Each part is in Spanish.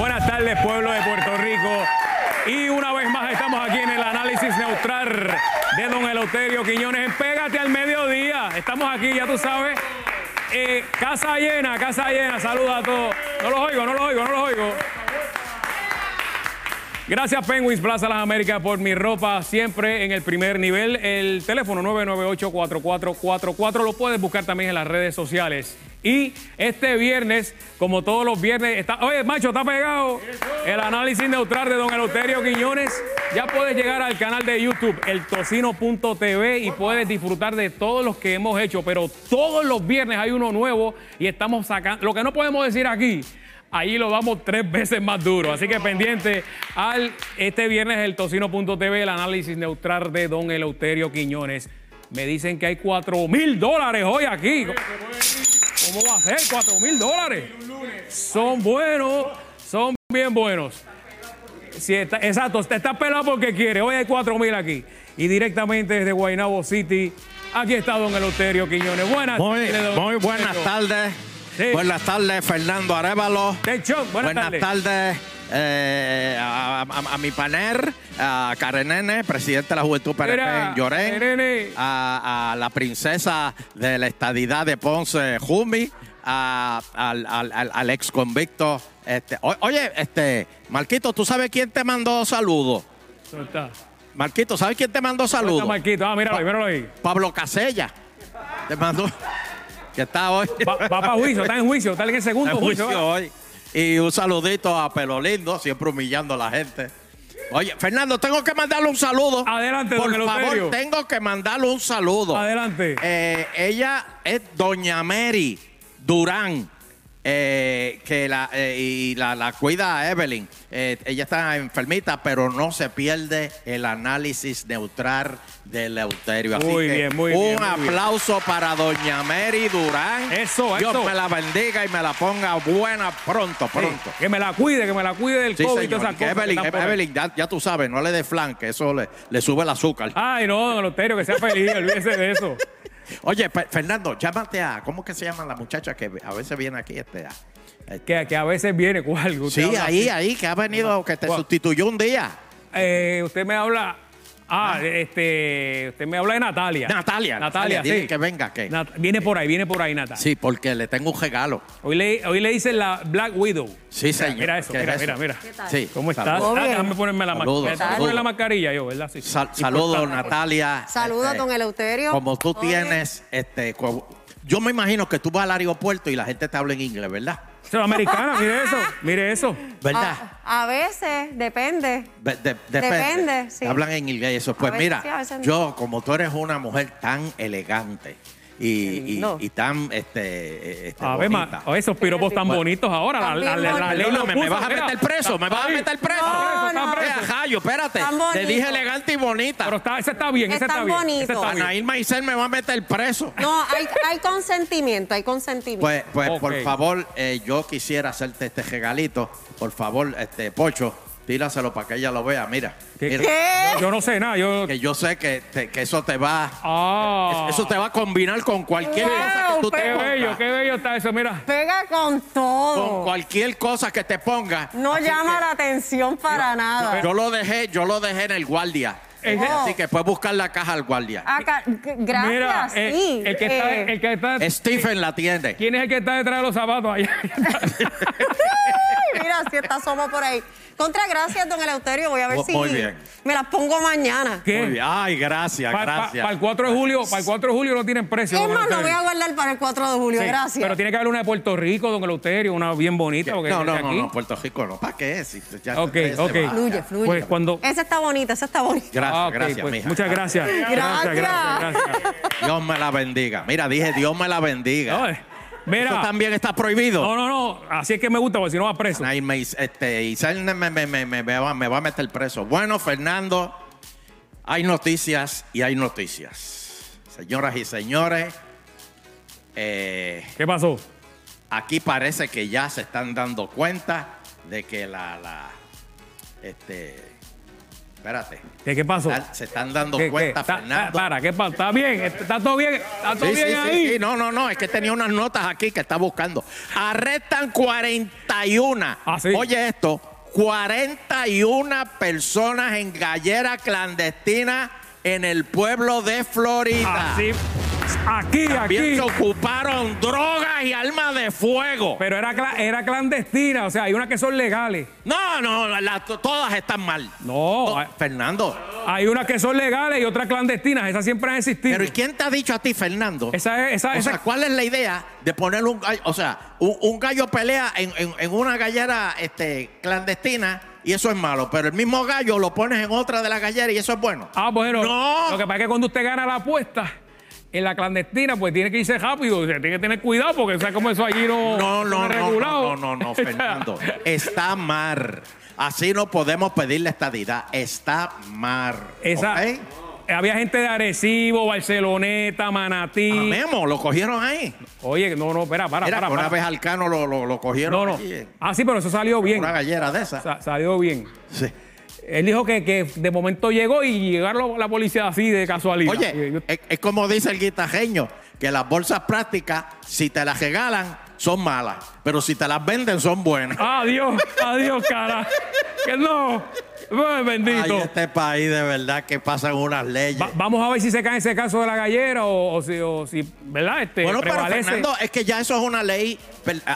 Buenas tardes, pueblo de Puerto Rico. Y una vez más estamos aquí en el análisis neutral de don Eleuterio Quiñones Pégate al Mediodía. Estamos aquí, ya tú sabes. Eh, casa llena, casa llena. Saludos a todos. No los oigo, no los oigo, no los oigo. Gracias Penguins Plaza Las Américas por mi ropa siempre en el primer nivel. El teléfono 998-4444 lo puedes buscar también en las redes sociales. Y este viernes, como todos los viernes, está, oye, macho, está pegado el análisis neutral de don Eleuterio Quiñones. Ya puedes llegar al canal de YouTube, eltocino.tv, y puedes disfrutar de todos los que hemos hecho. Pero todos los viernes hay uno nuevo y estamos sacando. Lo que no podemos decir aquí Ahí lo vamos tres veces más duro. Así que pendiente al este viernes el tocino.tv, el análisis neutral de don Eleuterio Quiñones. Me dicen que hay 4 mil dólares hoy aquí. ¿Cómo va a ser? 4 mil dólares. Son buenos, son bien buenos. Sí, está, exacto, usted está pelado porque quiere. Hoy hay 4 mil aquí. Y directamente desde Guaynabo City, aquí está don Eleuterio Quiñones. Buenas Muy, tardes, muy buenas tardes. Sí. Buenas tardes, Fernando Arevalo. Show, buenas, tardes. tardes eh, a, a- a mi paner, a Karenene, presidente de la Juventud PNP Mira, en Llorén. A, a la princesa de la estadidad de Ponce, Jumi. a- al, al- ex convicto. Este, o- oye, este, Marquito, ¿tú sabes quién te mandó saludos? ¿Dónde está? Marquito, ¿sabes quién te mandó ¿Dónde saludos? está Marquito? Ah, míralo ahí, míralo ahí. Pablo Casella. Te mandó. Que está hoy. Va, va para juicio, está en juicio, está en el segundo en juicio. juicio hoy. Y un saludito a Pelo Lindo, siempre humillando a la gente. Oye, Fernando, tengo que mandarle un saludo. Adelante, Por don favor, Eleuterio. tengo que mandarle un saludo. Adelante. Eh, ella es Doña Mary Durán, eh, que la, eh, y la, la cuida a Evelyn. Eh, ella está enfermita, pero no se pierde el análisis neutral del Eleuterio. Así Muy que bien, muy un bien, bien. aplauso para Doña Mary Durán. Eso, Dios eso. me la bendiga y me la ponga buena pronto, pronto. Sí, que me la cuide, que me la cuide del Sí, COVID y señor. todas esas cosas. Evelyn. Evelyn, ya, ya tú sabes, no le dé flan, que eso le, le sube el azúcar. Ay, no, don Eleuterio, que sea feliz, olvídese de eso. Oye, Fe- Fernando, llámate a, ¿cómo que se llama la muchacha que a veces viene aquí? Este, a- Que, que a veces viene, ¿cuál? Sí, ahí, así. ahí, que ha venido, que te ¿Cuál? sustituyó un día. Eh, usted me habla. Ah, este. Usted me habla de Natalia. Natalia, Natalia, Natalia, dile sí. que venga, que- Nat- viene por ahí, viene por ahí, Natalia. Sí, porque le tengo un regalo. Hoy, le, hoy le dicen la Black Widow. Sí, señor. Mira eso, ¿Qué mira, es mira, eso? mira. Sí. ¿Cómo estás? Saludos. Ah, déjame ponerme la, ma- Saludos, me tengo que saludos. poner la mascarilla yo, ¿verdad? Sí. Sal- Saludos, Importante. Natalia. Saludos, Este, don Eleuterio. Como tú Oye. tienes, este, co- yo me imagino que tú vas al aeropuerto y la gente te habla en inglés, ¿verdad? Soy americana, mire eso, mire eso. ¿Verdad? A, a veces, depende. Be- de- depende. Depende, sí. Hablan en inglés y eso. Pues veces mira, sí, a veces no. yo, como tú eres una mujer tan elegante y, y- tan este, este, A ver, ma- esos piropos tan bonitos ahora. La, la, la- la ley lo Perdóname, me puso, vas a meter preso, me vas a meter preso. No, Jayo, espérate. Te dije elegante y bonita. Pero está, ese está bien, ese Está está bien. bonito. Ese está bien. Anaíl Maicel me va a meter preso. No, hay, hay consentimiento, hay consentimiento. Pues, pues por favor, eh, yo quisiera hacerte este regalito. Por favor, este Pocho, tíraselo para que ella lo vea. Mira, ¿Qué? mira, ¿Qué? Yo no sé nada, yo... que yo sé que, te- que eso te va, Ah. eso te va a combinar con cualquier Wow, cosa que tú te Qué bello, qué bello está eso, mira. Pega con Con todo. cualquier cosa que te pongas. No Así llama que la atención para nada. Yo lo dejé, yo lo dejé en el guardia. Así que puedes buscar la caja al guardia. Acá, g- gracias, Mira, eh, sí. el, que está, eh, el que está... Stephen la atiende. ¿Quién es el que está detrás de los zapatos allá? mira, si está Somo por ahí. Contra gracias, don Eleuterio. Voy a ver si muy bien. me las pongo mañana. ¿Qué? Muy bien. Ay, gracias, Para gracias. el 4 de julio, para el 4 de julio no tienen precio. Es don más, lo voy a guardar para el 4 de julio. Sí, Gracias. Pero tiene que haber una de Puerto Rico, don Eleuterio, una bien bonita. Porque No, no, de no, aquí. no, Puerto Rico no. ¿Para qué? Si ya Ok, ok. Fluye, fluye. Pues cuando... Esa está bonita, esa está bonita. Gracias, Ah, gracias, pues, mija. Muchas gracias. Gracias, gracias, gracias. Dios me la bendiga. Mira, dije Dios me la bendiga. No, eh, Mira, Eso también está prohibido. no, no, no, así es que me gusta, porque si no va preso. Ahí me, este, Isel me, me, me, me, me va, me va a meter preso. Bueno, Fernando, hay noticias y hay noticias. Señoras y señores, eh, ¿Qué pasó? aquí parece que ya se están dando cuenta de que la, la este, Espérate. ¿Qué, qué pasó? Se están dando ¿Qué, qué? cuenta, Está- Fernando. Para, ¿qué pasa? ¿Está bien? ¿Está todo bien? ¿Está todo Sí, sí, bien sí, ahí? sí. No, no, no. Es que tenía unas notas aquí que está buscando. Arrestan 41. Ah, sí. Oye esto. 41 personas en gallera clandestina en el pueblo de Florida. Así. Aquí, También aquí. se ocuparon drogas y armas de fuego. Pero era, cla- era clandestina, o sea, hay unas que son legales. No, no, la- todas están mal. No, Oh, hay- Fernando. hay unas que son legales y otras clandestinas. Esas siempre han existido. Pero ¿y quién te ha dicho a ti, Fernando? Esa es, esa, O esa- sea, ¿cuál es la idea de poner un gallo? O sea, un, un gallo pelea en, en- en una gallera este, clandestina y eso es malo, pero el mismo gallo lo pones en otra de las galleras y eso es bueno. Ah, bueno. No. Lo que pasa es que cuando usted gana la apuesta en la clandestina, pues tiene que irse rápido. O sea, tiene que tener cuidado porque, ¿sabes cómo eso allí no, No, no, no, regulado? no, no, no, no, Fernando. Está mal. Así no podemos pedirle estadidad. Está mal. Esa. Había gente de Arecibo, Barceloneta, A Manatí. Memo, lo cogieron ahí. Oye, no, no, espera, para, Mira, para, que una para. vez al cano lo, lo, lo cogieron No, no. allí Ah, sí, pero eso salió bien. una gallera de esa. Sa- salió bien. Sí. Él dijo que, que de momento llegó y llegaron la policía así de casualidad. Oye, es, es como dice el guitajeño, que las bolsas prácticas, si te las regalan, son malas, pero si te las venden, son buenas. Adiós, adiós, cara. Que no. Bendito. Ay, este país de verdad que pasan unas leyes. Va- vamos a ver si se cae ese caso de la gallera o, o si, o si, ¿verdad? Este, bueno, pero. Fernando, es que ya eso es una ley.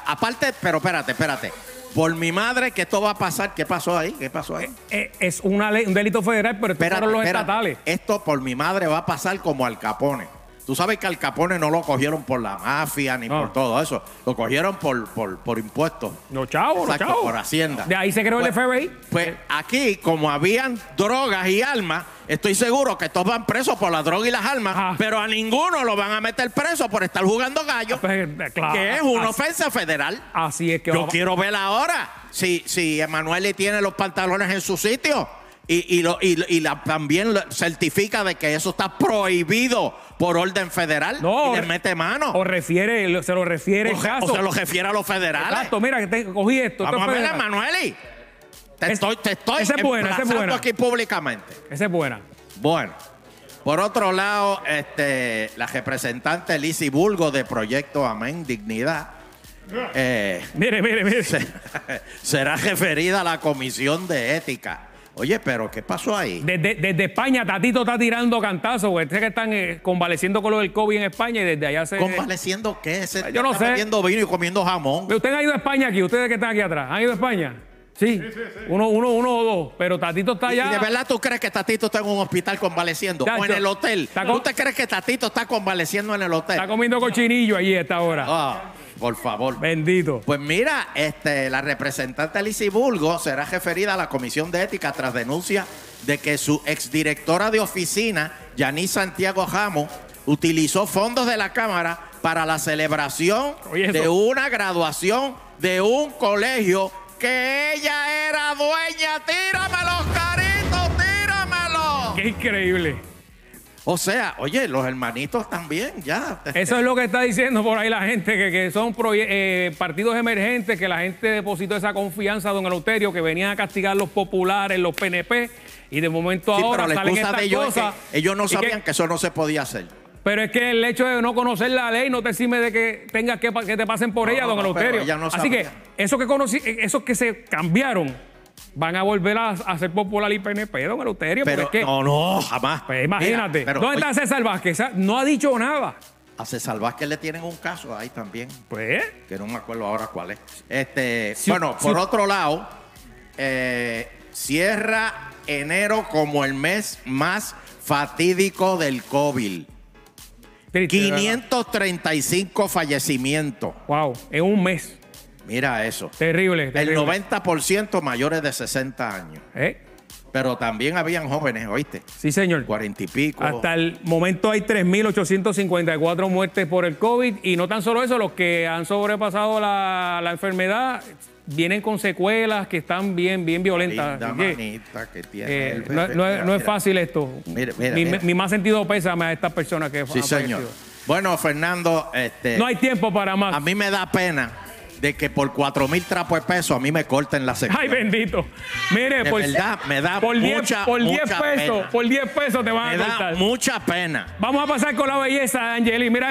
aparte, pero espérate, espérate. Por mi madre que esto va a pasar. ¿Qué pasó ahí? ¿Qué pasó ahí? Eh, es una ley, un delito federal, pero estos Espérate, fueron los espérate. estatales. Esto por mi madre va a pasar como al Capone. Tú sabes que al Capone no lo cogieron por la mafia ni No. por todo eso. Lo cogieron por, por, por impuestos. No, chavo, no, chavo. por Hacienda. De ahí se creó el Pues- FBI. Pues aquí, como habían drogas y armas, estoy seguro que todos van presos por la droga y las armas, Ah. pero a ninguno lo van a meter preso por estar jugando gallo, Pues, eh, claro. que es una Así- ofensa federal. Así es que Yo vamos- quiero ver ahora si, si Emanuele tiene los pantalones en su sitio y, y, lo- y- y la- también certifica de que eso está prohibido por orden federal No, y le mete mano. O refiere, se lo refiere el O, caso. o se lo refiere a los federales. Exacto, mira, que te, cogí esto. Vamos esto a ver. Emanueli. Te Es- estoy, te estoy esa es buena, esa es buena. aquí públicamente. Esa es buena. Bueno, por otro lado, este, la representante Lizzy Bulgo de Proyecto Amén Dignidad eh, Mire, mire, mire. se- será referida a la Comisión de Ética. Oye, pero ¿qué pasó ahí? Desde, desde España, Tatito está tirando cantazos, güey. Sé que están eh, convaleciendo con lo del COVID en España y desde allá se. ¿Convaleciendo qué? Se Yo no está sé. bebiendo vino y comiendo jamón. ¿Usted ha ido a España aquí? ¿Ustedes que están aquí atrás? ¿Han ido a España? Sí. Uno, uno, uno o dos. Pero Tatito está ¿Y allá. de verdad tú crees que Tatito está en un hospital convaleciendo? Ya, ¿O en yo- el hotel? está ¿Tú con- te crees que Tatito está convaleciendo en el hotel? Está comiendo cochinillo allí a esta hora. Ah, por favor. Bendito. Pues mira, este, la representante Alicia Bulgo será referida a la Comisión de Ética tras denuncia de que su exdirectora de oficina, Yanis Santiago Ramos, utilizó fondos de la Cámara para la celebración Oye, de una graduación de un colegio que ella era dueña. ¡Tíramelos, caritos! ¡Tíramelos! Qué increíble. O sea, oye, los hermanitos también, ya. Eso es lo que está diciendo por ahí la gente, que, que son eh, partidos emergentes, que la gente depositó esa confianza a don Eleuterio, que venían a castigar los populares, los PNP, y de momento Sí, ahora pero la salen estas de ellos es cosas. que ellos no que- sabían que eso no se podía hacer. Pero es que el hecho de no conocer la ley no te exime de que tengas que, que te pasen por No, ella, don no, pero Eleuterio. ella no Así que esos que conocí, eh, esos que se cambiaron van a volver a, a ser popular y PNP, don Eleuterio. Pero porque es que, no, no, jamás. pues imagínate, Mira, pero, ¿dónde está César Vázquez? No ha dicho nada. A César Vázquez le tienen un caso ahí también, Pues, que no me acuerdo ahora cuál es. Este, Si- bueno, si- por otro lado, eh, cierra enero como el mes más fatídico del COVID. triste, de verdad. 535 fallecimientos. Wow, en un mes. Mira eso. Terrible. El terrible. 90% mayores de 60 años. ¿Eh? Pero también habían jóvenes, ¿oíste? Sí, señor. 40 y pico. Hasta el momento hay 3.854 muertes por el COVID y no tan solo eso, los que han sobrepasado la, la enfermedad vienen con secuelas que están bien, bien violentas. Linda que, manita que tiene eh, no, es- no fácil esto. Mira, mira, mi, mira. mi más sentido pésame a estas personas que Sí, señor. Bueno, Fernando, este, No hay tiempo para más. a mí me da pena de que por cuatro mil trapos de peso a mí me corten la sección. Ay, bendito. Mire, De por, verdad, me da por 10, mucha, por 10 mucha pesos, pena. por 10 pesos te van me a da cortar. mucha pena. Vamos a pasar con la belleza, Angeli. Mira